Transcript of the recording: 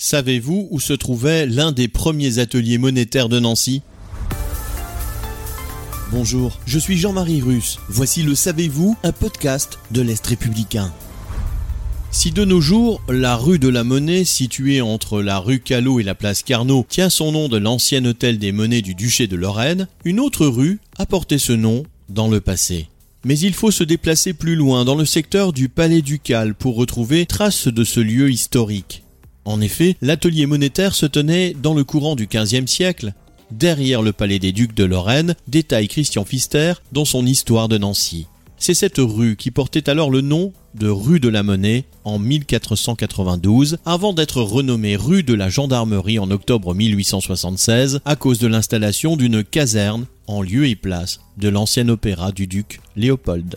Savez-vous où se trouvait l'un des premiers ateliers monétaires de Nancy? Bonjour, je suis Jean-Marie Russe. Voici le Savez-vous, un podcast de l'Est républicain. Si de nos jours, la rue de la Monnaie, située entre la rue Callot et la place Carnot, tient son nom de l'ancien hôtel des monnaies du duché de Lorraine, une autre rue a porté ce nom dans le passé. Mais il faut se déplacer plus loin dans le secteur du Palais Ducal pour retrouver traces de ce lieu historique. En effet, l'atelier monétaire se tenait dans le courant du XVe siècle, derrière le palais des ducs de Lorraine, détaille Christian Pfister dans son Histoire de Nancy. C'est cette rue qui portait alors le nom de rue de la Monnaie en 1492, avant d'être renommée rue de la Gendarmerie en octobre 1876 à cause de l'installation d'une caserne en lieu et place de l'ancien opéra du duc Léopold.